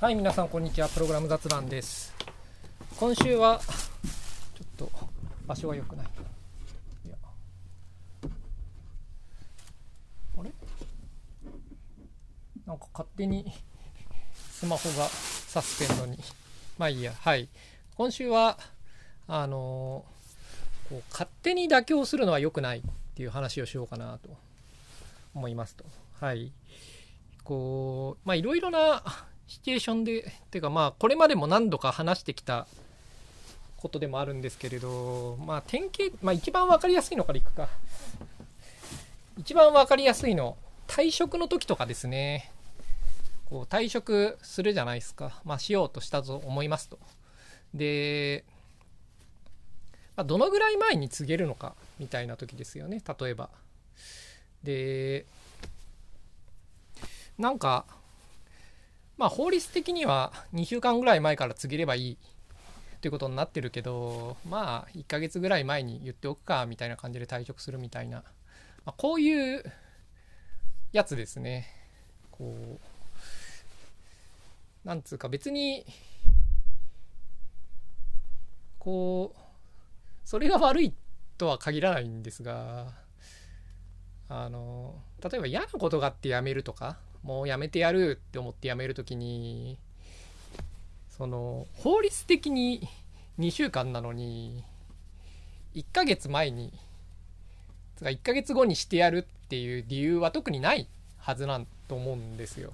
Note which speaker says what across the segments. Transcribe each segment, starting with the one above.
Speaker 1: はい、皆さん、こんにちは。プログラム雑談です。今週は、ちょっと、場所が良くない。いや。あれ？なんか勝手に、スマホがサスペンドに。まあいいや。はい。今週は、あのーこう勝手に妥協するのは良くないっていう話をしようかなと思いますと。はい。こう、まあいろいろなシチュエーションで、ていうかまあこれまでも何度か話してきたことでもあるんですけれど、まあ典型、まあ一番わかりやすいのからいくか。一番わかりやすいの、退職の時とかですね。こう退職するじゃないですか。まあしようとしたと思いますと。で、まあ、どのぐらい前に告げるのかみたいな時ですよね例えばでなんかまあ法律的には2週間ぐらい前から告げればいいということになってるけどまあ1ヶ月ぐらい前に言っておくかみたいな感じで退職するみたいな、まあ、こういうやつですね。こうなんつうか別にこうそれが悪いとは限らないんですがあの例えば嫌なことがあって辞めるとかもう辞めてやるって思って辞める時にその法律的に2週間なのに1ヶ月前につか1ヶ月後にしてやるっていう理由は特にないはずなんと思うんですよ。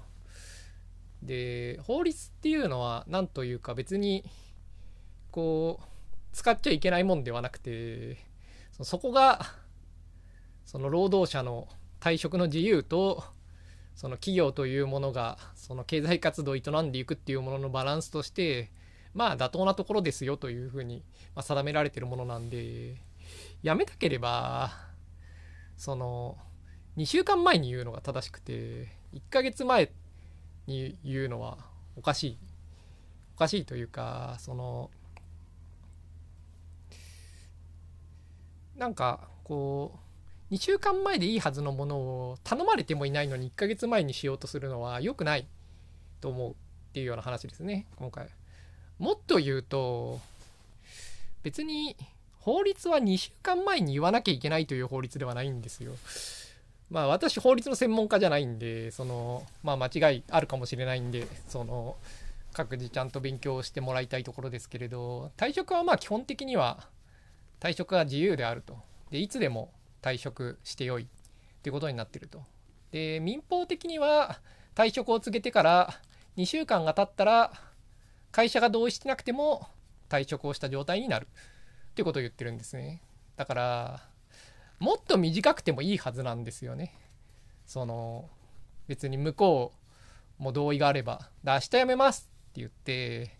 Speaker 1: で法律っていうのは何というか別にこう使っちゃいけないもんではなくてそこがその労働者の退職の自由とその企業というものがその経済活動を営んでいくっていうもののバランスとしてまあ妥当なところですよというふうに定められてるものなんでやめたければその2週間前に言うのが正しくて1ヶ月前に言うのはおかしいおかしいというかそのなんかこう2週間前でいいはずのものを頼まれてもいないのに1ヶ月前にしようとするのは良くないと思うっていうような話ですね。今回。もっと言うと別に法律は2週間前に言わなきゃいけないという法律ではないんですよ。まあ私法律の専門家じゃないんでそのまあ間違いあるかもしれないんでその各自ちゃんと勉強してもらいたいところですけれど退職はまあ基本的には退職は自由であると。で、いつでも退職してよいっていうことになってると。で、民法的には退職を告げてから2週間が経ったら会社が同意してなくても退職をした状態になるっていうことを言ってるんですね。だから、もっと短くてもいいはずなんですよね。その、別に向こうも同意があれば、明日辞めますって言って、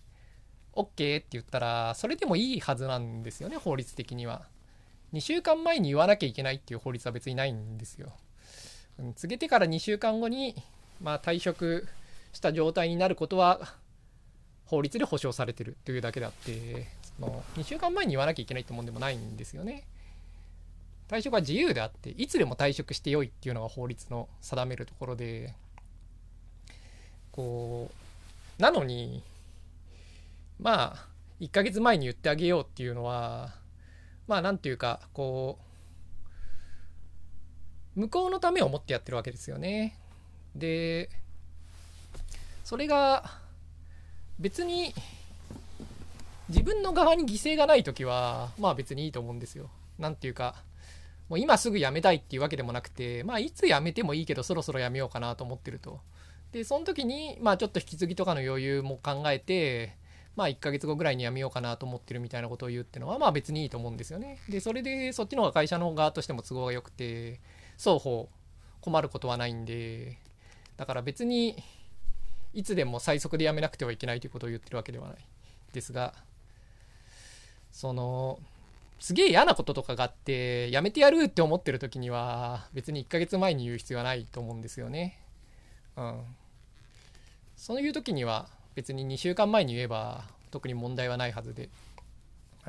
Speaker 1: OK って言ったらそれでもいいはずなんですよね法律的には2週間前に言わなきゃいけないっていう法律は別にないんですよ。告げてから2週間後にまあ退職した状態になることは法律で保障されてるというだけであってその2週間前に言わなきゃいけないってもんでもないんですよね。退職は自由であっていつでも退職してよいっていうのが法律の定めるところでこうなのにまあ1ヶ月前に言ってあげようっていうのはまあなんていうかこう向こうのためを思ってやってるわけですよね。でそれが別に自分の側に犠牲がない時はまあ別にいいと思うんですよ。なんていうかもう今すぐ辞めたいっていうわけでもなくてまあいつ辞めてもいいけどそろそろ辞めようかなと思ってると。でその時にまあちょっと引き継ぎとかの余裕も考えてまあ1ヶ月後ぐらいに辞めようかなと思ってるみたいなことを言うってのはまあ別にいいと思うんですよね。でそれでそっちの方が会社の側としても都合が良くて双方困ることはないんでだから別にいつでも最速で辞めなくてはいけないということを言ってるわけではないですがそのすげえ嫌なこととかがあって辞めてやるって思ってる時には別に1ヶ月前に言う必要はないと思うんですよね。うん。そういう時には別に2週間前に言えば特に問題はないはずで。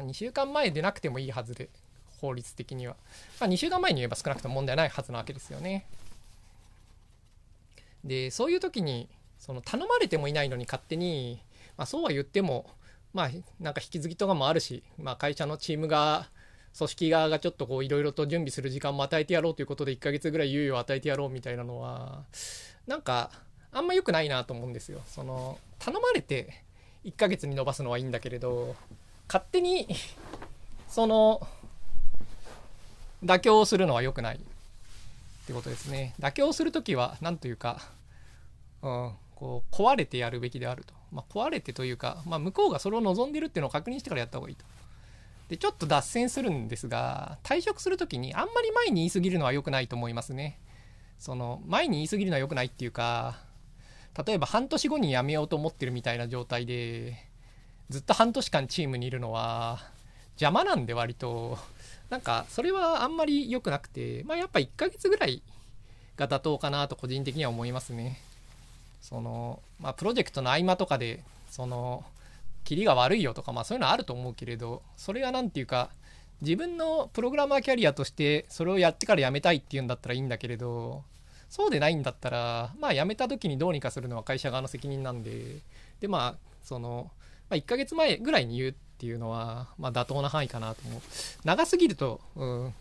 Speaker 1: 2週間前でなくてもいいはずで法律的には、まあ、2週間前に言えば少なくとも問題ないはずなわけですよね。でそういう時にその頼まれてもいないのに勝手に、まあ、そうは言ってもまあなんか引き継ぎとかもあるし、まあ、会社のチームが組織側がちょっとこういろいろと準備する時間も与えてやろうということで1ヶ月ぐらい猶予を与えてやろうみたいなのはなんかあんま良くないなと思うんですよ。その頼まれて1ヶ月に延ばすのはいいんだけれど勝手にその妥協するのは良くないってことですね。妥協する時は何というか、うん、こう壊れてやるべきであると。まあ、壊れてというか、まあ、向こうがそれを望んでるっていうのを確認してからやった方がいいと。で、ちょっと脱線するんですが、退職する時にあんまり前に言い過ぎるのは良くないと思いますね。その、前に言い過ぎるのは良くないっていうか、例えば半年後に辞めようと思ってるみたいな状態で、ずっと半年間チームにいるのは邪魔なんで割と、なんかそれはあんまり良くなくて、まあやっぱ1ヶ月ぐらいが妥当かなと個人的には思いますね。その、まあプロジェクトの合間とかで、その、キリが悪いよとか、まあそういうのはあると思うけれど、それが何て言うか、自分のプログラマーキャリアとしてそれをやってから辞めたいっていうんだったらいいんだけれど、そうでないんだったら、まあ辞めた時にどうにかするのは会社側の責任なんで、でまあ、その、まあ、1ヶ月前ぐらいに言うっていうのは、まあ妥当な範囲かなと思う。長すぎると、うん、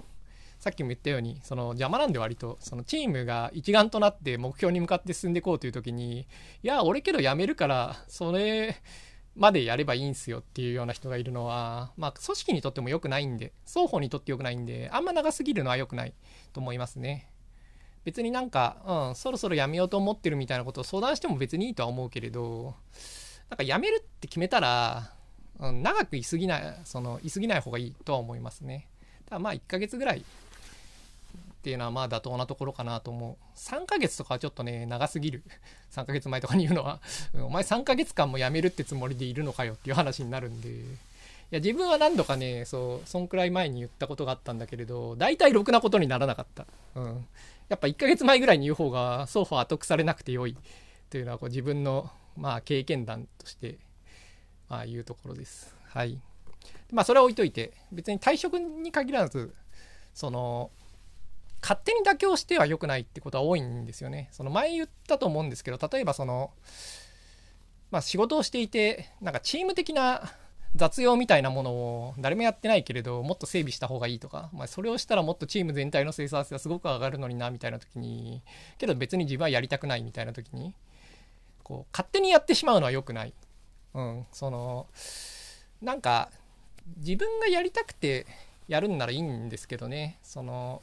Speaker 1: さっきも言ったように、その邪魔なんで割と、そのチームが一丸となって目標に向かって進んでいこうという時に、いや、俺けど辞めるから、それ、までやればいいんすよっていうような人がいるのは、まあ、組織にとっても良くないんで、双方にとって良くないんで、あんま長すぎるのは良くないと思いますね。別になんか、うん、そろそろ辞めようと思ってるみたいなことを相談しても別にいいとは思うけれど、なんか辞めるって決めたら、うん、長く居すぎない、その、居すぎない方がいいとは思いますね。ただまあ1ヶ月ぐらいっていうのはまあ妥当なところかなと思う。3ヶ月とかはちょっとね、長すぎる。3ヶ月前とかに言うのは、お前3ヶ月間も辞めるってつもりでいるのかよっていう話になるんで。いや、自分は何度かね、そう、そんくらい前に言ったことがあったんだけれど、大体ろくなことにならなかった。うん。やっぱ1ヶ月前ぐらいに言う方が、双方後腐れなくてよいというのはこう自分の、まあ、経験談として、まあ、言うところです。はい。まあ、それは置いといて、別に退職に限らず、その、勝手に妥協しては良くないってことは多いんですよね。その前言ったと思うんですけど、例えばその、まあ仕事をしていて、なんかチーム的な雑用みたいなものを誰もやってないけれど、もっと整備した方がいいとか、まあそれをしたらもっとチーム全体の生産性がすごく上がるのにな、みたいな時に、けど別に自分はやりたくないみたいな時に、こう、勝手にやってしまうのは良くない。うん、その、なんか、自分がやりたくてやるんならいいんですけどね、その、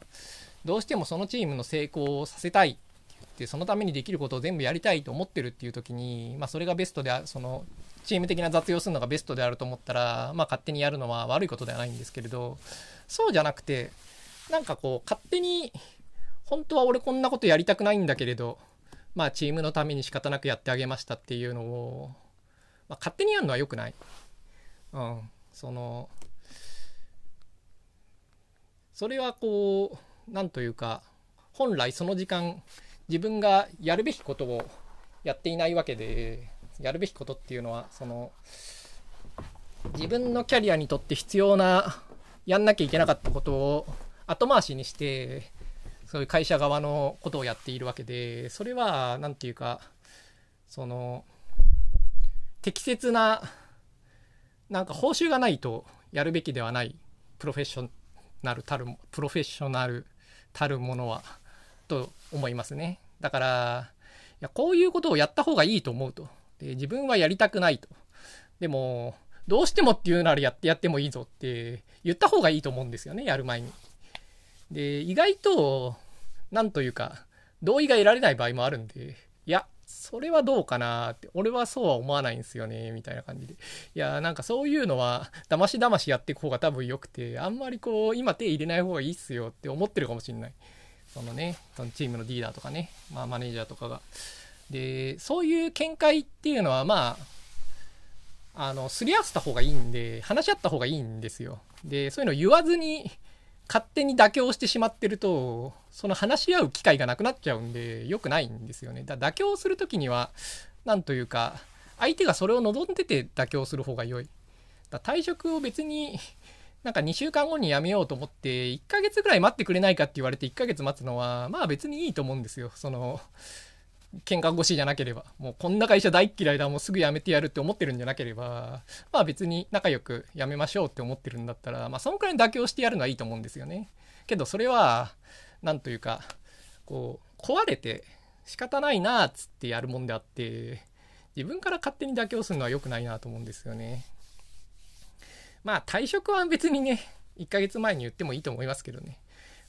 Speaker 1: どうしてもそのチームの成功をさせたいって言ってそのためにできることを全部やりたいと思ってるっていう時に、まあ、それがベストであそのチーム的な雑用するのがベストであると思ったら、まあ、勝手にやるのは悪いことではないんですけれどそうじゃなくてなんかこう勝手に本当は俺こんなことやりたくないんだけれどまあチームのために仕方なくやってあげましたっていうのを、まあ、勝手にやるのは良くない。うん、そのそれはこう何というか本来その時間自分がやるべきことをやっていないわけでやるべきことっていうのはその自分のキャリアにとって必要なやんなきゃいけなかったことを後回しにしてそういう会社側のことをやっているわけでそれは何て言うかその適切ななんか報酬がないとやるべきではないプロフェッショナルたるプロフェッショナルたるものはと思いますね。だからいやこういうことをやった方がいいと思うと。で自分はやりたくないとでもどうしてもっていうならやってやってもいいぞって言った方がいいと思うんですよねやる前にで意外となんというか同意が得られない場合もあるんでいやそれはどうかなって、俺はそうは思わないんですよね、みたいな感じで。いや、なんかそういうのは、だましだましやっていく方が多分良くて、あんまりこう、今手入れない方がいいっすよって思ってるかもしんない。そのね、そのチームのリーダーとかね、まあマネージャーとかが。で、そういう見解っていうのは、まあ、あの、すり合わせた方がいいんで、話し合った方がいいんですよ。で、そういうの言わずに、勝手に妥協してしまってると、その話し合う機会がなくなっちゃうんで、良くないんですよね。だ妥協する時には、なんというか、相手がそれを望んでて妥協する方が良い。だ退職を別に、なんか2週間後に辞めようと思って、1ヶ月ぐらい待ってくれないかって言われて1ヶ月待つのは、まあ別にいいと思うんですよ。その、喧嘩腰じゃなければ、もうこんな会社大っ嫌いだ、もうすぐ辞めてやるって思ってるんじゃなければ、まあ別に仲良く辞めましょうって思ってるんだったら、まあそのくらい妥協してやるのはいいと思うんですよね。けどそれは、なんというか、こう、壊れて仕方ないなっつってやるもんであって、自分から勝手に妥協するのは良くないなと思うんですよね。まあ退職は別にね、1ヶ月前に言ってもいいと思いますけどね。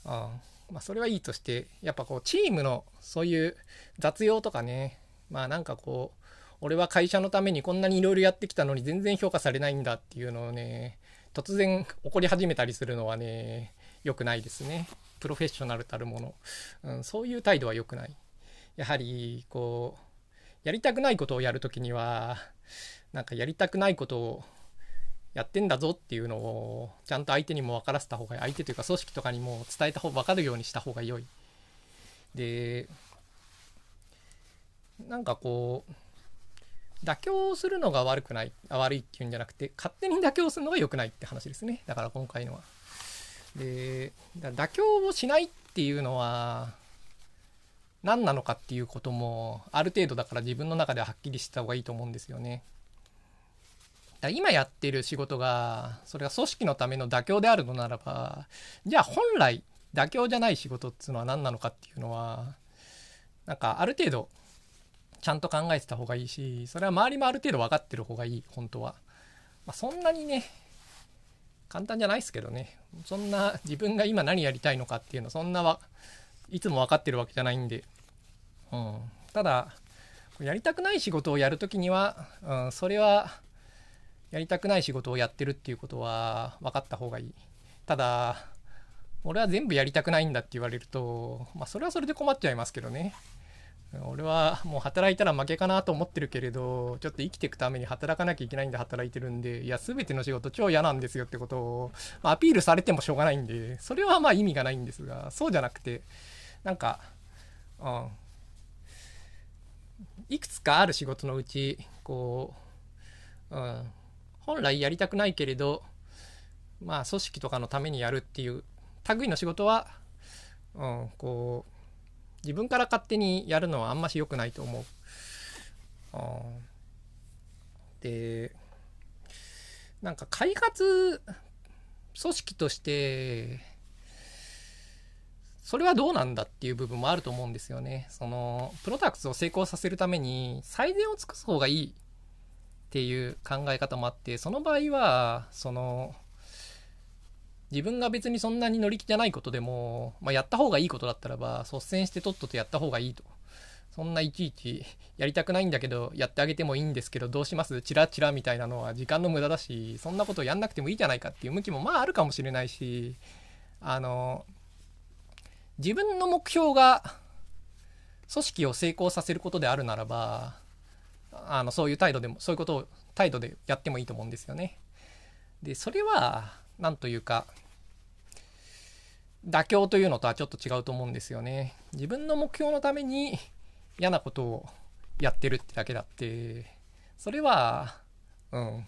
Speaker 1: あまあそれはいいとして、やっぱこうチームのそういう雑用とかね、まあなんかこう、俺は会社のためにこんなにいろいろやってきたのに全然評価されないんだっていうのをね、突然起こり始めたりするのはね、良くないですね。プロフェッショナルたるもの。うん、そういう態度は良くない。やはり、こう、やりたくないことをやるときには、なんかやりたくないことをやってんだぞっていうのをちゃんと相手にも分からせた方が相手というか組織とかにも伝えた方分かるようにした方が良い。でなんかこう妥協するのが悪くない悪いっていうんじゃなくて勝手に妥協するのが良くないって話ですねだから今回のは。で妥協をしないっていうのは何なのかっていうこともある程度だから自分の中でははっきりした方がいいと思うんですよね。だ今やってる仕事がそれが組織のための妥協であるのならばじゃあ本来妥協じゃない仕事っていうのは何なのかっていうのはなんかある程度ちゃんと考えてた方がいいしそれは周りもある程度分かってる方がいい本当は、まあ、そんなにね簡単じゃないですけどね。そんな自分が今何やりたいのかっていうのそんなはいつも分かってるわけじゃないんで、うん、ただやりたくない仕事をやるときには、うん、それはやりたくない仕事をやってるっていうことは分かった方がいい。ただ、俺は全部やりたくないんだって言われると、まあそれはそれで困っちゃいますけどね。俺はもう働いたら負けかなと思ってるけれど、ちょっと生きていくために働かなきゃいけないんで働いてるんで、いや、全ての仕事超嫌なんですよってことを、まあ、アピールされてもしょうがないんで、それはまあ意味がないんですが、そうじゃなくて、なんか、うん。いくつかある仕事のうち、こう、うん、本来やりたくないけれど、まあ、組織とかのためにやるっていう類の仕事は、うん、こう、自分から勝手にやるのはあんまし良くないと思う。うん、で、なんか開発組織として、それはどうなんだっていう部分もあると思うんですよね。その、プロダクツを成功させるために最善を尽くす方がいいっていう考え方もあってその場合はその自分が別にそんなに乗り気じゃないことでも、まあ、やった方がいいことだったらば率先してとっととやった方がいいと。そんないちいちやりたくないんだけどやってあげてもいいんですけどどうします？チラチラみたいなのは時間の無駄だしそんなことやんなくてもいいじゃないかっていう向きもまああるかもしれないしあの自分の目標が組織を成功させることであるならばあのそういう態度でもそういうことを態度でやってもいいと思うんですよね。でそれは何というか妥協というのとはちょっと違うと思うんですよね。自分の目標のために嫌なことをやってるってだけだってそれはうん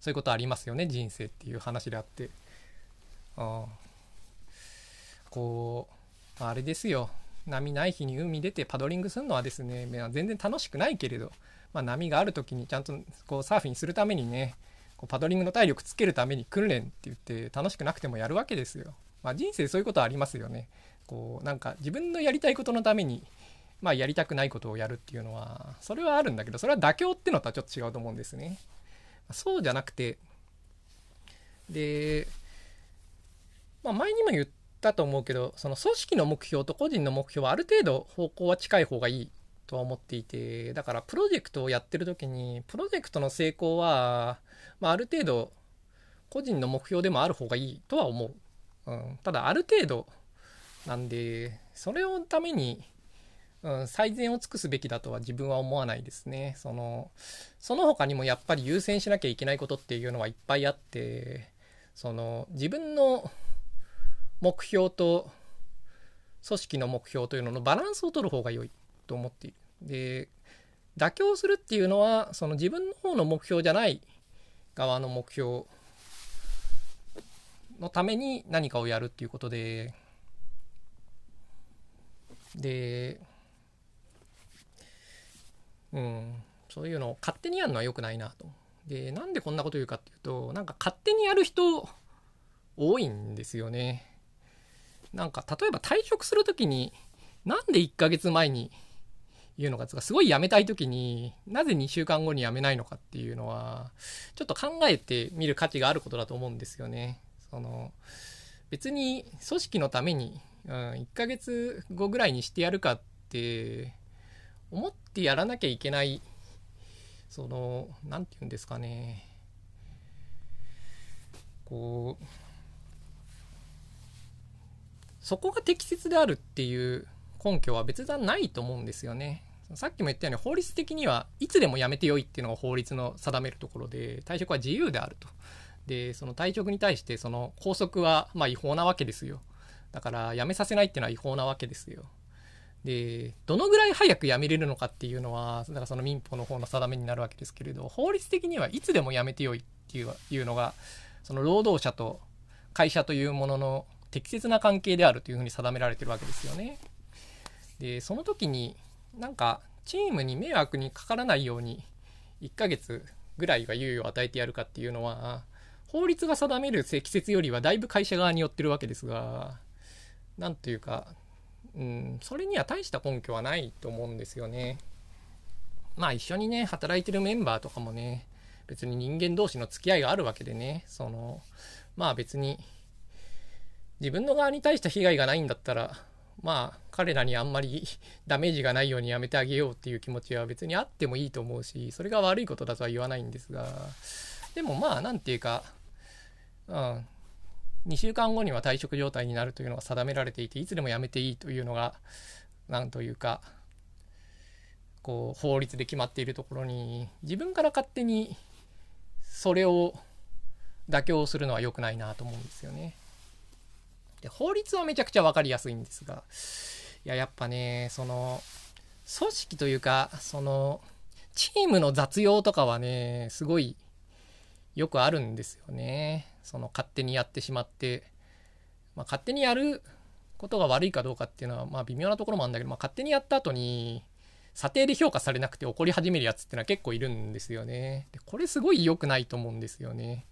Speaker 1: そういうことありますよね人生っていう話であって。あこうあれですよ波ない日に海出てパドリングするのはですね全然楽しくないけれどまあ、波がある時にちゃんとこうサーフィンするためにねこうパドリングの体力つけるために訓練って言って楽しくなくてもやるわけですよ。まあ、人生そういうことはありますよね。こうなんか自分のやりたいことのために、まあ、やりたくないことをやるっていうのはそれはあるんだけどそれは妥協ってのとはちょっと違うと思うんですね。そうじゃなくてで、まあ、前にも言ったと思うけどその組織の目標と個人の目標はある程度方向は近い方がいいとは思っていてだからプロジェクトをやってる時にプロジェクトの成功は、まあ、ある程度個人の目標でもある方がいいとは思う、うん、ただある程度なんでそれをために、うん、最善を尽くすべきだとは自分は思わないですね。そのその他にもやっぱり優先しなきゃいけないことっていうのはいっぱいあってその自分の目標と組織の目標というののバランスを取る方が良い。と思っている。で妥協するっていうのはその自分の方の目標じゃない側の目標のために何かをやるっていうことででうん、そういうのを勝手にやるのは良くないなと。で、なんでこんなこと言うかっていうと、なんか勝手にやる人多いんですよね。なんか例えば退職するときに、なんで1ヶ月前に言うのかすごい辞めたい時になぜ2週間後に辞めないのかっていうのはちょっと考えてみる価値があることだと思うんですよね。その別に組織のために、うん、1ヶ月後ぐらいにしてやるかって思ってやらなきゃいけないその何て言うんですかねこうそこが適切であるっていう根拠は別段ないと思うんですよね。さっきも言ったように法律的にはいつでも辞めてよいっていうのが法律の定めるところで退職は自由であると。でその退職に対してその拘束はま違法なわけですよ。だから辞めさせないっていうのは違法なわけですよ。でどのぐらい早く辞めれるのかっていうのはだからその民法の方の定めになるわけですけれど法律的にはいつでも辞めてよいっていういうのがその労働者と会社というものの適切な関係であるというふうに定められてるわけですよね。でその時になんかチームに迷惑にかからないように1ヶ月ぐらいは猶予を与えてやるかっていうのは法律が定める積雪よりはだいぶ会社側によってるわけですが何というか、うん、それには大した根拠はないと思うんですよね。まあ一緒にね働いてるメンバーとかもね別に人間同士の付き合いがあるわけでねそのまあ別に自分の側に対した被害がないんだったらまあ彼らにあんまりダメージがないようにやめてあげようっていう気持ちは別にあってもいいと思うしそれが悪いことだとは言わないんですがでもまあ何て言うか、うん、2週間後には退職状態になるというのが定められていていつでもやめていいというのが何というかこう法律で決まっているところに自分から勝手にそれを妥協するのは良くないなと思うんですよね。で法律はめちゃくちゃ分かりやすいんですが。いややっぱねその組織というかそのチームの雑用とかはねすごいよくあるんですよね。その勝手にやってしまって、まあ、勝手にやることが悪いかどうかっていうのはまあ微妙なところもあるんだけど、まあ、勝手にやった後に査定で評価されなくて怒り始めるやつってのは結構いるんですよね。でこれすごい良くないと思うんですよね。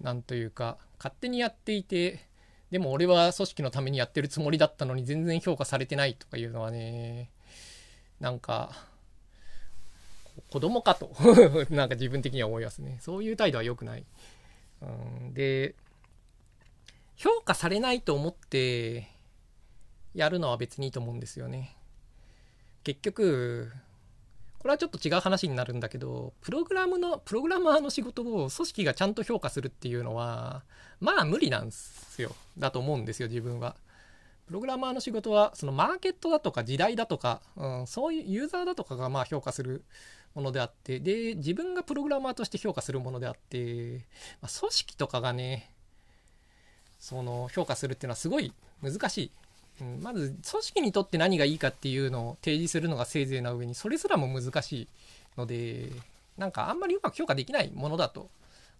Speaker 1: なんというか勝手にやっていてでも俺は組織のためにやってるつもりだったのに全然評価されてないとかいうのはね、なんか、子供かと なんか自分的には思いますね。そういう態度は良くない。うん、で、評価されないと思ってやるのは別にいいと思うんですよね。結局、これはちょっと違う話になるんだけど、プログラムの、プログラマーの仕事を組織がちゃんと評価するっていうのは、まあ無理なんですよ。だと思うんですよ、自分は。プログラマーの仕事は、そのマーケットだとか時代だとか、うん、そういうユーザーだとかがまあ評価するものであって、で、自分がプログラマーとして評価するものであって、まあ、組織とかがね、その評価するっていうのはすごい難しい。うん、まず組織にとって何がいいかっていうのを提示するのがせいぜいな上にそれすらも難しいのでなんかあんまりうまく評価できないものだと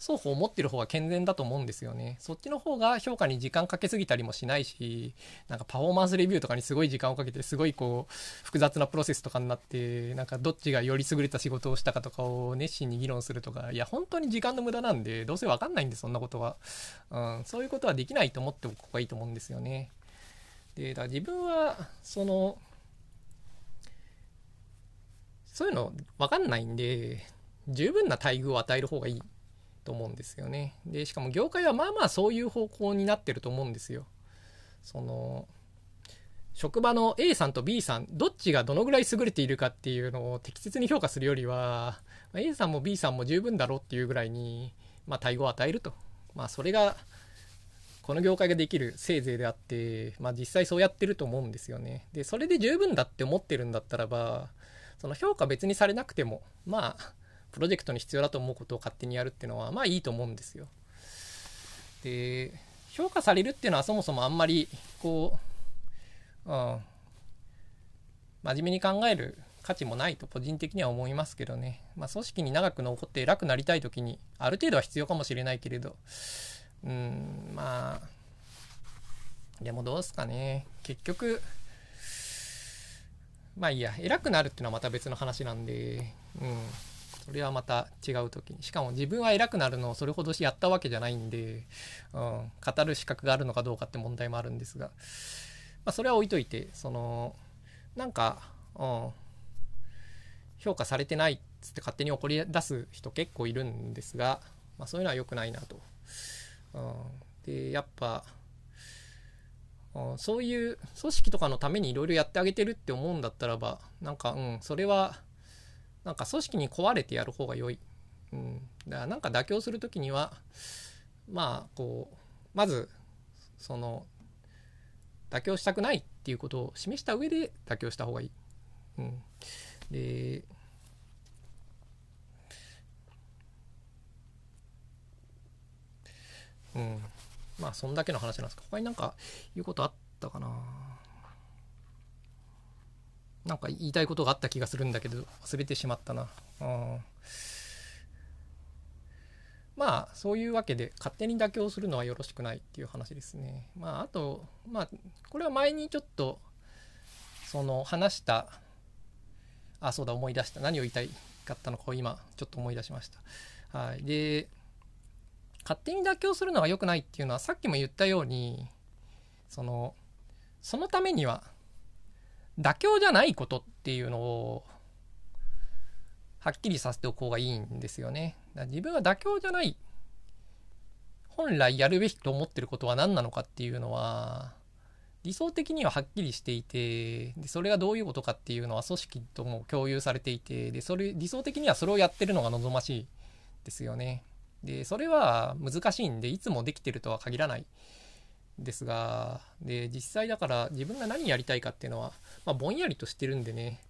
Speaker 1: 双方持ってる方が健全だと思うんですよね。そっちの方が評価に時間かけすぎたりもしないし、なんかパフォーマンスレビューとかにすごい時間をかけて、すごいこう、複雑なプロセスとかになって、なんかどっちがより優れた仕事をしたかとかを熱心に議論するとか、いや、本当に時間の無駄なんで、どうせわかんないんで、そんなことは。うん、そういうことはできないと思っておく方がいいと思うんですよね。で、だ自分は、その、そういうの分かんないんで、十分な待遇を与える方がいいと思うんですよね。で、しかも業界はまあまあそういう方向になってると思うんですよ。その、職場の A さんと B さん、どっちがどのぐらい優れているかっていうのを適切に評価するよりは、A さんも B さんも十分だろうっていうぐらいに、まあ、待遇を与えると。まあ、それがこの業界ができるせいぜいであって、まあ、実際そうやってると思うんですよね。で、それで十分だって思ってるんだったらば、その評価別にされなくても、まあ、プロジェクトに必要だと思うことを勝手にやるっていうのは、まあいいと思うんですよ。で、評価されるっていうのはそもそもあんまり、こう、うん、真面目に考える価値もないと個人的には思いますけどね。まあ組織に長く残って偉くなりたい時に、ある程度は必要かもしれないけれど、うん、まあ、でもどうすかね。結局、まあいいや偉くなるっていうのはまた別の話なんでうん。それはまた違う時に。しかも自分は偉くなるのをそれほどしやったわけじゃないんで、うん、語る資格があるのかどうかって問題もあるんですが、まあ、それは置いといてそのなんか、うん、評価されてないっつって勝手に怒り出す人結構いるんですが、まあ、そういうのは良くないなと。うん、でやっぱそういう組織とかのためにいろいろやってあげてるって思うんだったらばなんかうんそれはなんか組織に壊れてやる方が良い、うん、だからなんか妥協する時にはまあこうまずその妥協したくないっていうことを示した上で妥協した方がいい、うん、でうん。まあそんだけの話なんですか。他になんか言うことあったかな。なんか言いたいことがあった気がするんだけど忘れてしまったな。うんまあそういうわけで勝手に妥協するのはよろしくないっていう話ですね。まああとまあこれは前にちょっとその話したあそうだ思い出した。何を言いたいかったのかを今ちょっと思い出しました。はい。で勝手に妥協するのが良くないっていうのはさっきも言ったようにそのそのためには妥協じゃないことっていうのをはっきりさせておく方がいいんですよね。だ自分は妥協じゃない本来やるべきと思ってることは何なのかっていうのは理想的にははっきりしていてでそれがどういうことかっていうのは組織とも共有されていてでそれ理想的にはそれをやってるのが望ましいですよね。でそれは難しいんでいつもできてるとは限らないですがで実際だから自分が何やりたいかっていうのは、まあ、ぼんやりとしてるんでね。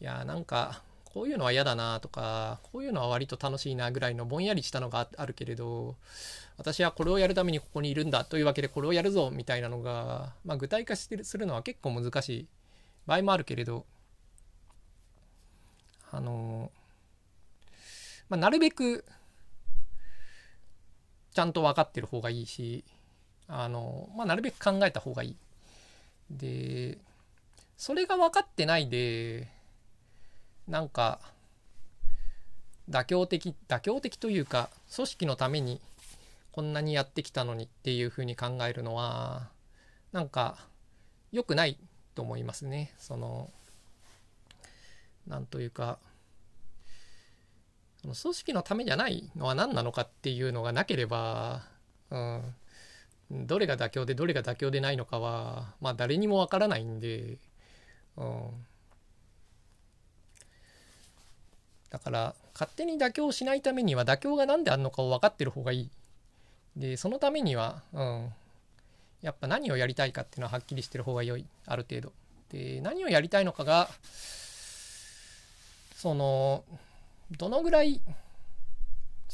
Speaker 1: いやなんかこういうのは嫌だなとかこういうのは割と楽しいなぐらいのぼんやりしたのがあるけれど私はこれをやるためにここにいるんだというわけでこれをやるぞみたいなのが、まあ、具体化してするのは結構難しい。場合もあるけれどあの、まあ、なるべくちゃんと分かってる方がいいしあの、まあ、なるべく考えた方がいい。でそれが分かってないでなんか妥協的妥協的というか組織のためにこんなにやってきたのにっていうふうに考えるのはなんか良くないと思いますね。そのなんというかその組織のためじゃないのは何なのかっていうのがなければ、うん、どれが妥協でどれが妥協でないのかはまあ誰にもわからないんで、うん、だから勝手に妥協しないためには妥協が何であるのかを分かってる方がいい。でそのためには、うん、やっぱ何をやりたいかっていうのははっきりしてる方が良い。ある程度。で何をやりたいのかがそのどのぐらい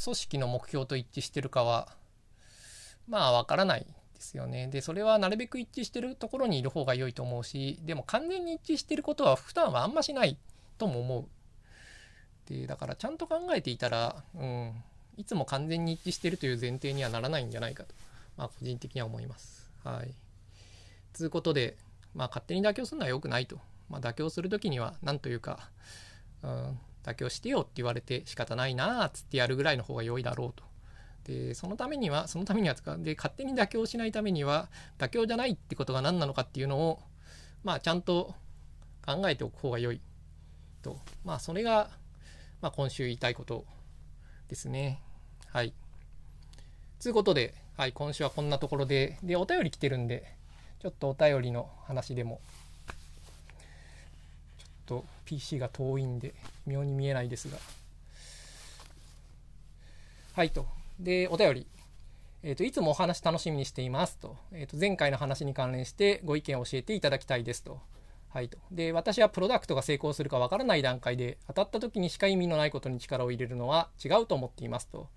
Speaker 1: 組織の目標と一致してるかはまあわからないですよね。でそれはなるべく一致してるところにいる方が良いと思うしでも完全に一致してることは普段はあんましないとも思う。でだからちゃんと考えていたら、うん、いつも完全に一致してるという前提にはならないんじゃないかと、まあ、個人的には思います。はい。つうことで、まあ、勝手に妥協するのは良くないと。まあ、妥協する時には何というか、うん、妥協してよって言われて仕方ないなっつってやるぐらいの方が良いだろうと。でそのためにはそのためにはで勝手に妥協しないためには妥協じゃないってことが何なのかっていうのをまあちゃんと考えておく方が良いと。まあそれが、まあ、今週言いたいことですね。はい。ということで、はい、今週はこんなところででお便り来てるんでちょっとお便りの話でもちょっと PC が遠いんで妙に見えないですがはいとでお便りえーと、いつもお話楽しみにしていますと,、えーと、前回の話に関連してご意見を教えていただきたいですと。はいと、で私はプロダクトが成功するかわからない段階で当たった時にしか意味のないことに力を入れるのは違うと思っていますと。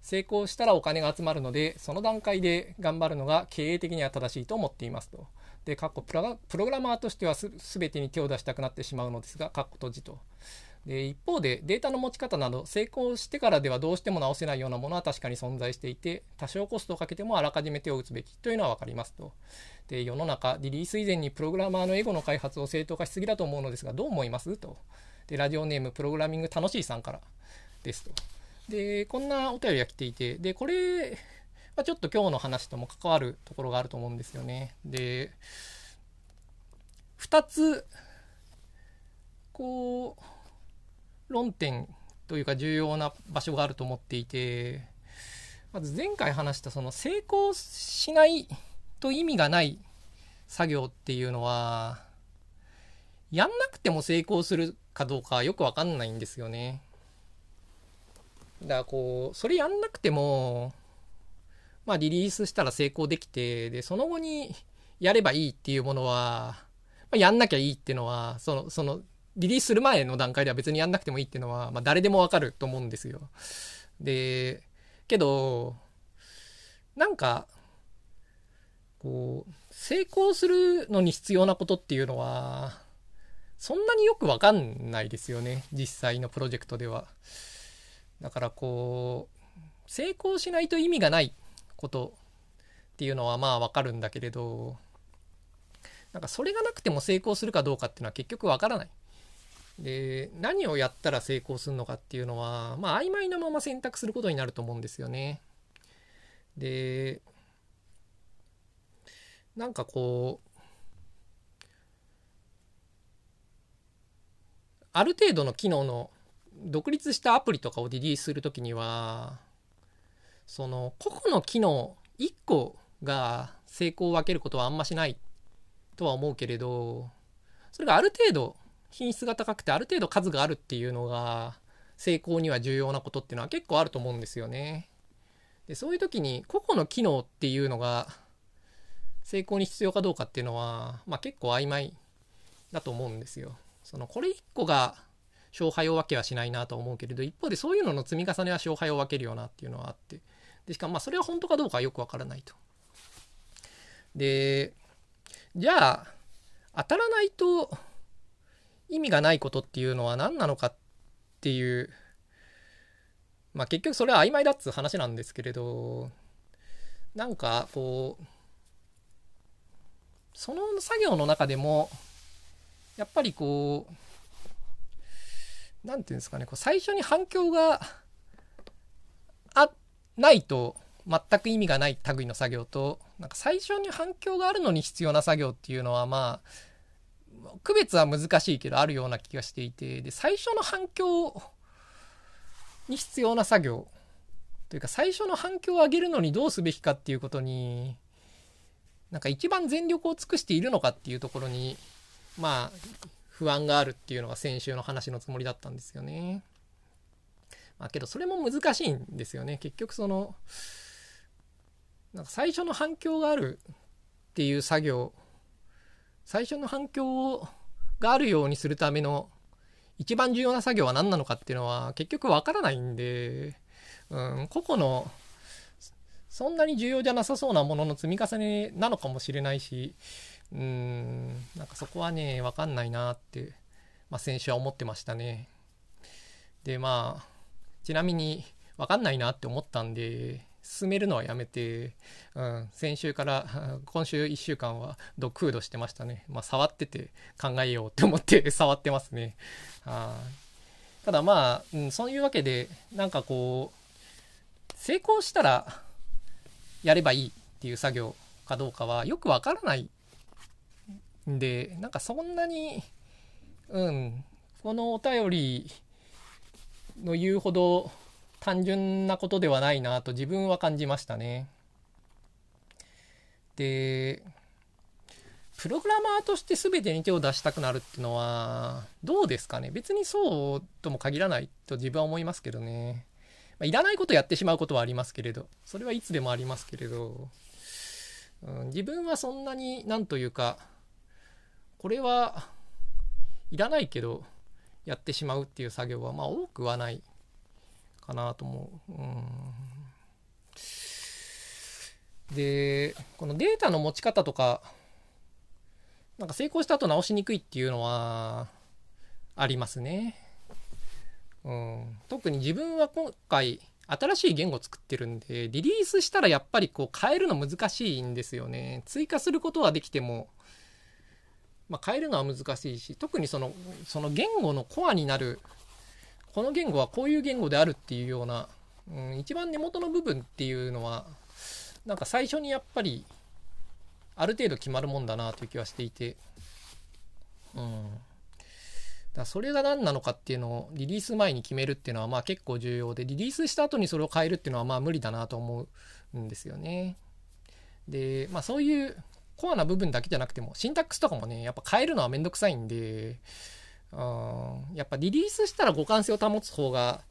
Speaker 1: 成功したらお金が集まるのでその段階で頑張るのが経営的には正しいと思っていますと。で、かっこプラプログラマーとしてはすべてに手を出したくなってしまうのですが、かっこ閉じと。で一方でデータの持ち方など成功してからではどうしても直せないようなものは確かに存在していて多少コストをかけてもあらかじめ手を打つべきというのは分かりますと。で世の中リリース以前にプログラマーのエゴの開発を正当化しすぎだと思うのですがどう思いますと。でラジオネームプログラミング楽しいさんからですと。でこんなお便りが来ていてでこれはちょっと今日の話とも関わるところがあると思うんですよねで2つこう論点というか重要な場所があると思っていてまず前回話したその成功しないと意味がない作業っていうのはやんなくても成功するかどうかよくわかんないんですよね。だからこうそれやんなくてもまあリリースしたら成功できてでその後にやればいいっていうものは、まあ、やんなきゃいいっていうのはそのそのリリースする前の段階では別にやんなくてもいいっていうのは、まあ、誰でもわかると思うんですよ。で、けど、なんか、こう、成功するのに必要なことっていうのは、そんなによくわかんないですよね。実際のプロジェクトでは。だからこう、成功しないと意味がないことっていうのはまあわかるんだけれど、なんかそれがなくても成功するかどうかっていうのは結局わからない。で何をやったら成功するのかっていうのはまあ曖昧なまま選択することになると思うんですよね。でなんかこうある程度の機能の独立したアプリとかをリリースするときにはその個々の機能1個が成功を分けることはあんましないとは思うけれどそれがある程度品質が高くてある程度数があるっていうのが成功には重要なことっていうのは結構あると思うんですよね。でそういう時に個々の機能っていうのが成功に必要かどうかっていうのは、まあ、結構曖昧だと思うんですよ。そのこれ1個が勝敗を分けはしないなと思うけれど一方でそういうのの積み重ねは勝敗を分けるよなっていうのはあってでしかもまあそれは本当かどうかはよくわからないと。でじゃあ当たらないと意味がないことっていうのは何なのかっていうまあ結局それは曖昧だっつう話なんですけれどなんかこうその作業の中でもやっぱりこう何て言うんですかねこう最初に反響があないと全く意味がない類の作業となんか最初に反響があるのに必要な作業っていうのはまあ区別は難しいけどあるような気がしていてで最初の反響に必要な作業というか最初の反響を上げるのにどうすべきかっていうことになんか一番全力を尽くしているのかっていうところにまあ不安があるっていうのが先週の話のつもりだったんですよね。まあけどそれも難しいんですよね。結局そのなんか最初の反響があるっていう作業最初の反響があるようにするための一番重要な作業は何なのかっていうのは結局わからないんで、うん、個々のそんなに重要じゃなさそうなものの積み重ねなのかもしれないし、うーん、なんかそこはね、わかんないなって、まあ、先週は思ってましたね。で、まあ、ちなみに、わかんないなって思ったんで、進めるのはやめて、うん、先週から 今週1週間はドッグフードしてましたね。まあ、触ってて考えようって思って 触ってますね。ただまあ、うん、そういうわけで、なんかこう、成功したらやればいいっていう作業かどうかはよくわからないで、なんかそんなに、うん、このお便りの言うほど単純なことではないなと自分は感じましたね。で、プログラマーとして全てに手を出したくなるっていうのは、どうですかね？別にそうとも限らないと自分は思いますけどね。まあ、いらないことやってしまうことはありますけれど、それはいつでもありますけれど、うん、自分はそんなになんというか、これはいらないけど、やってしまうっていう作業はまあ多くはないかなと思う。うんで、このデータの持ち方とか、なんか成功した後直しにくいっていうのはありますね。うん、特に自分は今回新しい言語作ってるんでリリースしたらやっぱりこう変えるの難しいんですよね追加することはできても、まあ、変えるのは難しいし特にそのその言語のコアになるこの言語はこういう言語であるっていうような、うん、一番根元の部分っていうのはなんか最初にやっぱりある程度決まるもんだなという気はしていてうんだそれが何なのかっていうのをリリース前に決めるっていうのはまあ結構重要でリリースした後にそれを変えるっていうのはまあ無理だなと思うんですよね。でまあそういうコアな部分だけじゃなくてもシンタックスとかもねやっぱ変えるのはめんどくさいんでうんやっぱリリースしたら互換性を保つ方が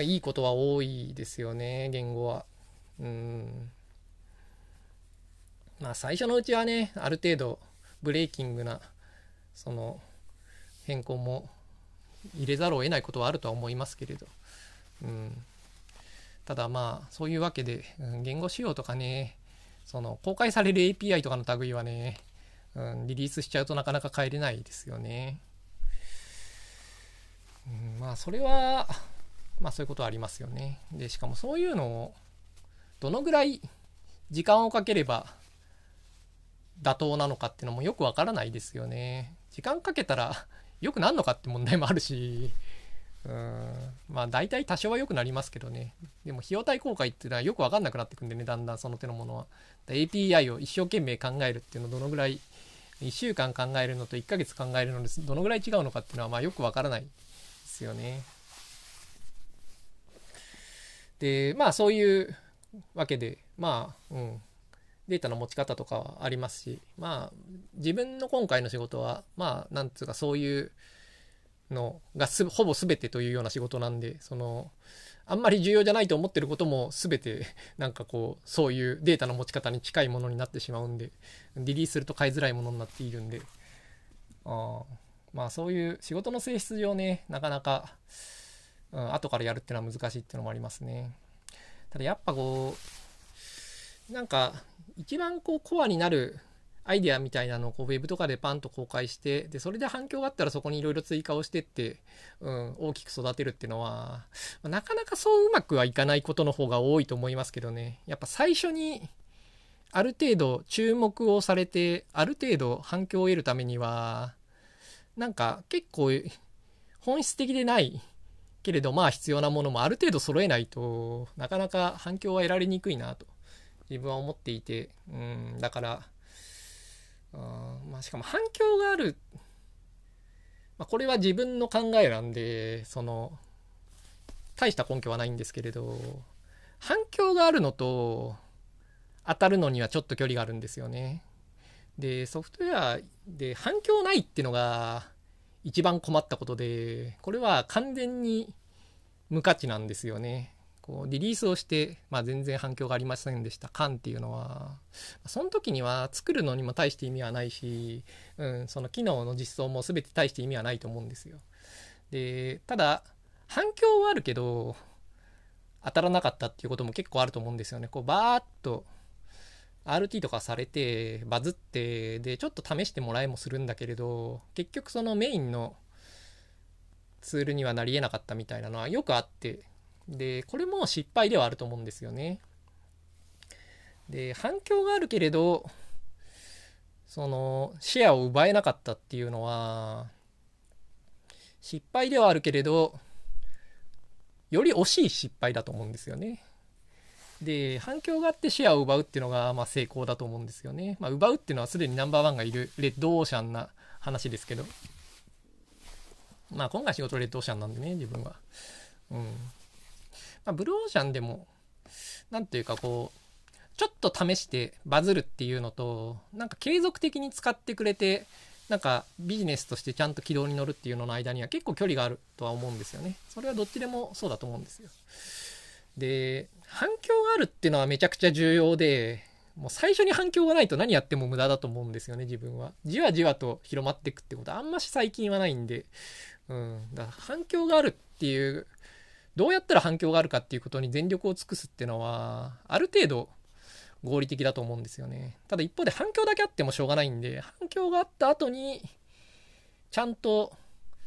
Speaker 1: いいことは多いですよね言語は。うん。まあ最初のうちはねある程度ブレーキングなその変更も入れざるを得ないことはあるとは思いますけれど、うん、ただまあそういうわけで、言語仕様とかねその公開される API とかの類はね、うん、リリースしちゃうとなかなか変えれないですよね。うん、まあそれはまあそういうことはありますよね。でしかもそういうのをどのぐらい時間をかければ妥当なのかっていうのもよくわからないですよね。時間かけたら良くなるのかって問題もあるし、うん、まあ大体多少は良くなりますけどね。でも費用対効果っていうのはよくわかんなくなってくんでね、だんだんその手のものは。API を一生懸命考えるっていうのどのぐらい、1週間考えるのと1ヶ月考えるのでどのぐらい違うのかっていうのはまあよくわからないですよね。で、まあそういうわけで、まあ、うん、データの持ち方とかはありますし、まあ、自分の今回の仕事は、まあ、なんつうかそういうのがすほぼ全てというような仕事なんで、その、あんまり重要じゃないと思ってることも全て なんかこうそういうデータの持ち方に近いものになってしまうんでリリースすると買いづらいものになっているんで。あまあそういう仕事の性質上ねなかなか、うん、後からやるっていうのは難しいっていうのもありますね。ただやっぱこうなんか一番こうコアになるアイデアみたいなのをこうウェブとかでパンと公開してでそれで反響があったらそこにいろいろ追加をしてって、うん、大きく育てるっていうのは、ま、なかなかそううまくはいかないことの方が多いと思いますけどね。やっぱ最初にある程度注目をされてある程度反響を得るためにはなんか結構本質的でないけれどまあ必要なものもある程度揃えないとなかなか反響は得られにくいなと自分は思っていて、うん、だから、あまあ、しかも反響がある、まあ、これは自分の考えなんで、その、大した根拠はないんですけれど、反響があるのと、当たるのにはちょっと距離があるんですよね。で、ソフトウェアで反響ないっていうのが一番困ったことで、これは完全に無価値なんですよね。こうリリースをして、まあ、全然反響がありませんでした。缶っていうのはその時には作るのにも大して意味はないし、うん、その機能の実装も全て大して意味はないと思うんですよ。でただ反響はあるけど当たらなかったっていうことも結構あると思うんですよね。こうバーッと RT とかされてバズってでちょっと試してもらえもするんだけれど結局そのメインのツールにはなりえなかったみたいなのはよくあってで、これも失敗ではあると思うんですよね。で、反響があるけれど、その、シェアを奪えなかったっていうのは、失敗ではあるけれど、より惜しい失敗だと思うんですよね。で、反響があってシェアを奪うっていうのが、まあ、成功だと思うんですよね。まあ、奪うっていうのはすでにナンバーワンがいるレッドオーシャンな話ですけど。まあ、今回仕事レッドオーシャンなんでね、自分は。うん。まあ、ブルーオーシャンでも、なんていうかこう、ちょっと試してバズるっていうのと、なんか継続的に使ってくれて、なんかビジネスとしてちゃんと軌道に乗るっていうのの間には結構距離があるとは思うんですよね。それはどっちでもそうだと思うんですよ。で、反響があるっていうのはめちゃくちゃ重要で、もう最初に反響がないと何やっても無駄だと思うんですよね、自分は。じわじわと広まっていくってことあんまし最近はないんで、うん。だから反響があるっていうどうやったら反響があるかっていうことに全力を尽くすっていうのは、ある程度合理的だと思うんですよね。ただ一方で反響だけあってもしょうがないんで、反響があった後に、ちゃんと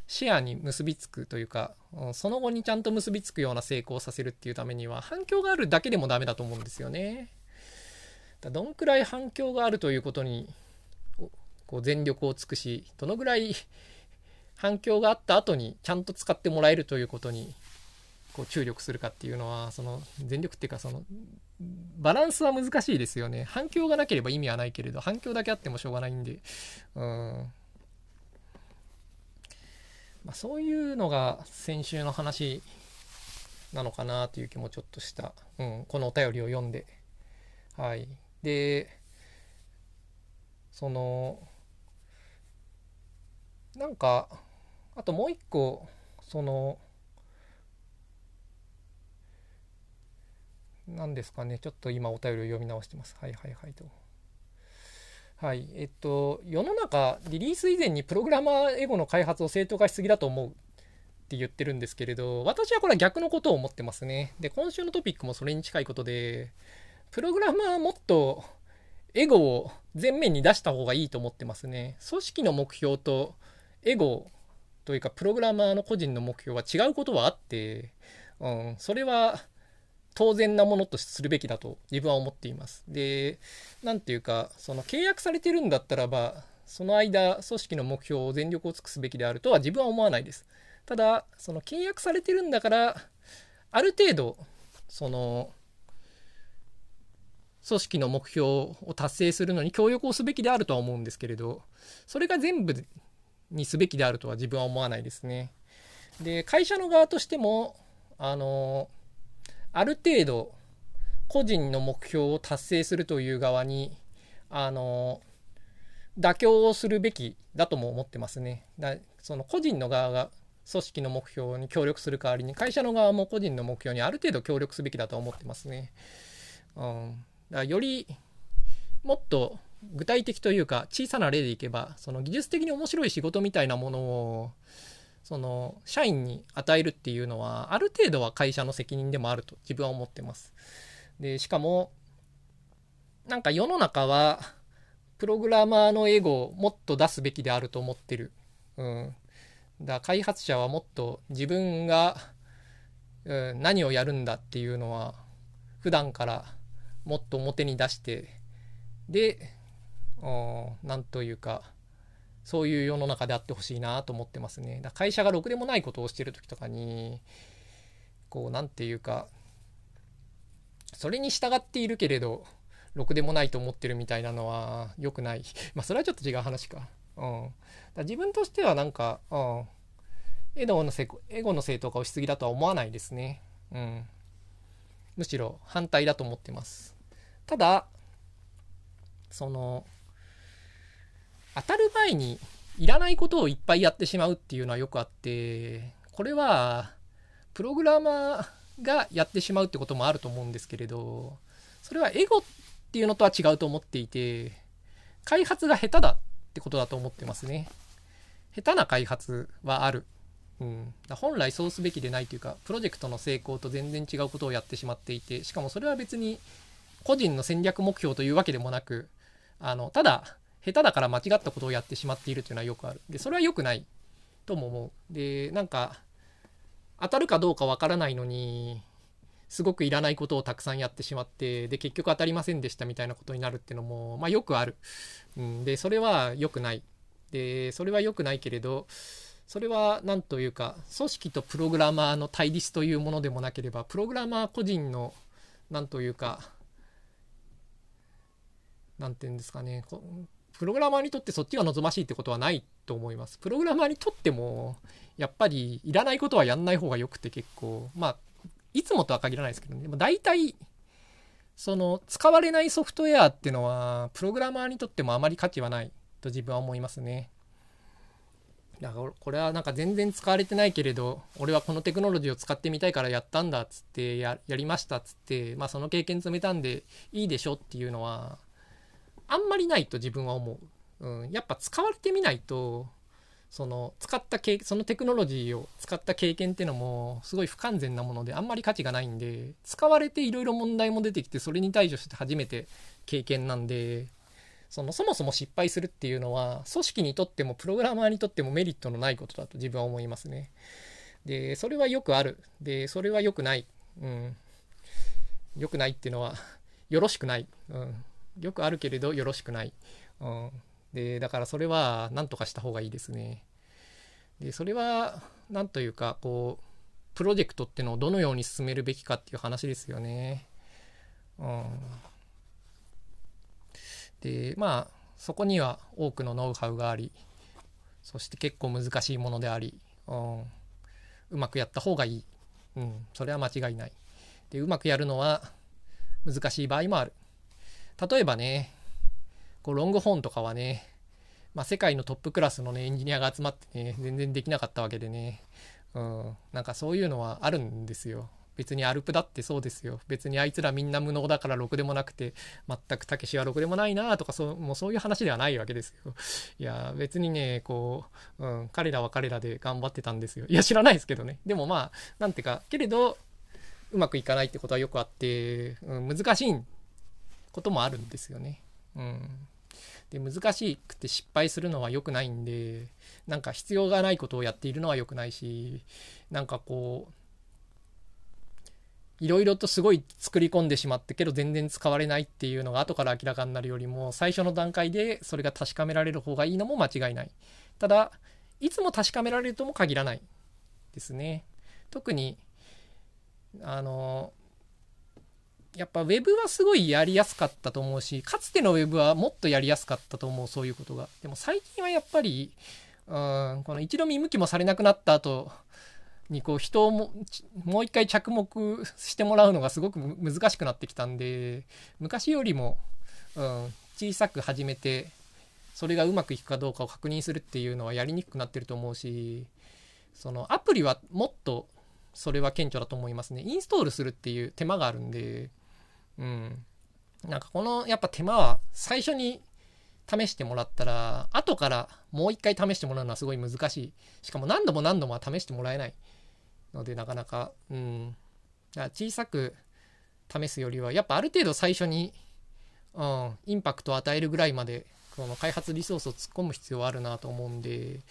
Speaker 1: シェアに結びつくというか、その後にちゃんと結びつくような成功させるっていうためには反響があるだけでもダメだと思うんですよね。だどんくらい反響があるということにこう全力を尽くしどのぐらい反響があった後にちゃんと使ってもらえるということにこう注力するかっていうのはその全力っていうかそのバランスは難しいですよね。反響がなければ意味はないけれど反響だけあってもしょうがないんで。うん。まあ、そういうのが先週の話なのかなという気もちょっとした、うん、このお便りを読んで。はい。でそのなんかあともう一個その何ですかねちょっと今お便りを読み直してますはいはいはいと。はい。えっと、世の中、リリース以前にプログラマーエゴの開発を正当化しすぎだと思うって言ってるんですけれど、私はこれは逆のことを思ってますね。で、今週のトピックもそれに近いことで、プログラマーはもっとエゴを前面に出した方がいいと思ってますね。組織の目標とエゴというか、プログラマーの個人の目標は違うことはあって、うん、それは、当然なものとするべきだと自分は思っています。で、何ていうか、その契約されてるんだったらば、その間、組織の目標を全力を尽くすべきであるとは自分は思わないです。ただ、その契約されてるんだから、ある程度、その、組織の目標を達成するのに協力をすべきであるとは思うんですけれど、それが全部にすべきであるとは自分は思わないですね。で、会社の側としても、あの、ある程度個人の目標を達成するという側にあの妥協をするべきだとも思ってますね。だその個人の側が組織の目標に協力する代わりに会社の側も個人の目標にある程度協力すべきだと思ってますね。うん、だよりもっと具体的というか小さな例でいけばその技術的に面白い仕事みたいなものをその社員に与えるっていうのはある程度は会社の責任でもあると自分は思ってます。でしかもなんか世の中はプログラマーのエゴをもっと出すべきであると思ってる。うん。だ開発者はもっと自分が、うん、何をやるんだっていうのは普段からもっと表に出してで、なんというかそういう世の中であってほしいなと思ってますね。だ会社がろくでもないことをしてる時とかに、こう、何て言うか、それに従っているけれど、ろくでもないと思ってるみたいなのは良くない。まあ、それはちょっと違う話か。うん。だ自分としてはなんか、うん。エゴのせエゴの正当化をしすぎだとは思わないですね。うん。むしろ反対だと思ってます。ただ、その、当たる前にいらないことをいっぱいやってしまうっていうのはよくあってこれはプログラマーがやってしまうってこともあると思うんですけれどそれはエゴっていうのとは違うと思っていて開発が下手だってことだと思ってますね。下手な開発はある、うん、本来そうすべきでないというかプロジェクトの成功と全然違うことをやってしまっていてしかもそれは別に個人の戦略目標というわけでもなくあのただ下手だから間違ったことをやってしまっているというのはよくある。で、それは良くないとも思う。で、なんか、当たるかどうかわからないのに、すごくいらないことをたくさんやってしまって、で、結局当たりませんでしたみたいなことになるっていうのも、まあよくある。うん、で、それは良くない。で、それは良くないけれど、それは何というか、組織とプログラマーの対立というものでもなければ、プログラマー個人の、何というか、何て言うんですかね、プログラマーにとってそっちが望ましいってことはないと思います。プログラマーにとっても、やっぱりいらないことはやんない方がよくて結構、まあ、いつもとは限らないですけどね、でも大体、その使われないソフトウェアっていうのは、プログラマーにとってもあまり価値はないと自分は思いますね。だからこれはなんか全然使われてないけれど、俺はこのテクノロジーを使ってみたいからやったんだっつってや、やりましたっつって、まあその経験積めたんでいいでしょっていうのは、あんまりないと自分は思う。うん、やっぱ使われてみないと、その使った経そのテクノロジーを使った経験っていうのもすごい不完全なものであんまり価値がないんで使われていろいろ問題も出てきてそれに対処して初めて経験なんでそのそもそも失敗するっていうのは組織にとってもプログラマーにとってもメリットのないことだと自分は思いますね。でそれはよくある。でそれは良くない。うん。良くないっていうのはよろしくない。うん。よくあるけれどよろしくない。うん。でだからそれは何とかした方がいいですね。でそれは何というかこうプロジェクトってのをどのように進めるべきかっていう話ですよね。うん。でまあそこには多くのノウハウがありそして結構難しいものであり、うん、うまくやった方がいい、うん、それは間違いないでうまくやるのは難しい場合もある例えばねこうロングホーンとかはね、まあ、世界のトップクラスのねエンジニアが集まってね全然できなかったわけでね、うん、なんかそういうのはあるんですよ別にアルプだってそうですよ。別にあいつらみんな無能だからろくでもなくて、全くたけしはろくでもないなとかそう、もうそういう話ではないわけですよ。いや、別にね、こう、うん、彼らは彼らで頑張ってたんですよ。いや、知らないですけどね。でもまあ、なんていうか、けれど、うまくいかないってことはよくあって、うん、難しいこともあるんですよね。うん。で、難しくて失敗するのは良くないんで、なんか必要がないことをやっているのは良くないし、なんかこう、いろいろとすごい作り込んでしまってけど全然使われないっていうのが後から明らかになるよりも最初の段階でそれが確かめられる方がいいのも間違いないただいつも確かめられるとも限らないですね特にあのやっぱ Web はすごいやりやすかったと思うしかつての Web はもっとやりやすかったと思うそういうことが。でも最近はやっぱりうんこの一度見向きもされなくなった後にこう人をももう一回着目してもらうのがすごく難しくなってきたんで昔よりも、うん、小さく始めてそれがうまくいくかどうかを確認するっていうのはやりにくくなってると思うしそのアプリはもっとそれは顕著だと思いますね。インストールするっていう手間があるんでうん。なんかこのやっぱ手間は最初に試してもらったら後からもう一回試してもらうのはすごい難しい。しかも何度も何度もは試してもらえないのでなかなか。うん。小さく試すよりはやっぱある程度最初に、うん、インパクトを与えるぐらいまでこの開発リソースを突っ込む必要はあるなと思うんで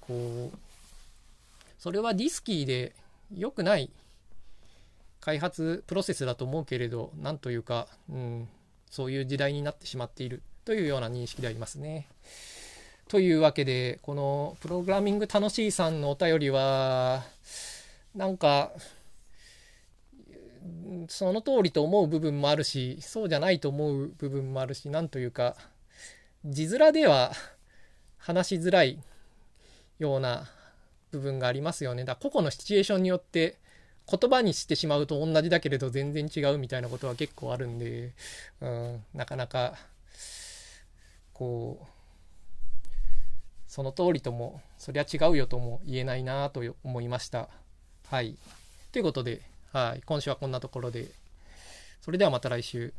Speaker 1: こうそれはディスキーで良くない開発プロセスだと思うけれどなんというか、うん、そういう時代になってしまっているというような認識でありますね。というわけでこのプログラミング楽しいさんのお便りはなんかその通りと思う部分もあるしそうじゃないと思う部分もあるしなんというか字面では話しづらいような部分がありますよねだ個々のシチュエーションによって言葉にしてしまうと同じだけれど全然違うみたいなことは結構あるんで、うん、なかなかこうその通りともそりゃ違うよとも言えないなと思いました。はい。ということで、はい、今週はこんなところで、それではまた来週。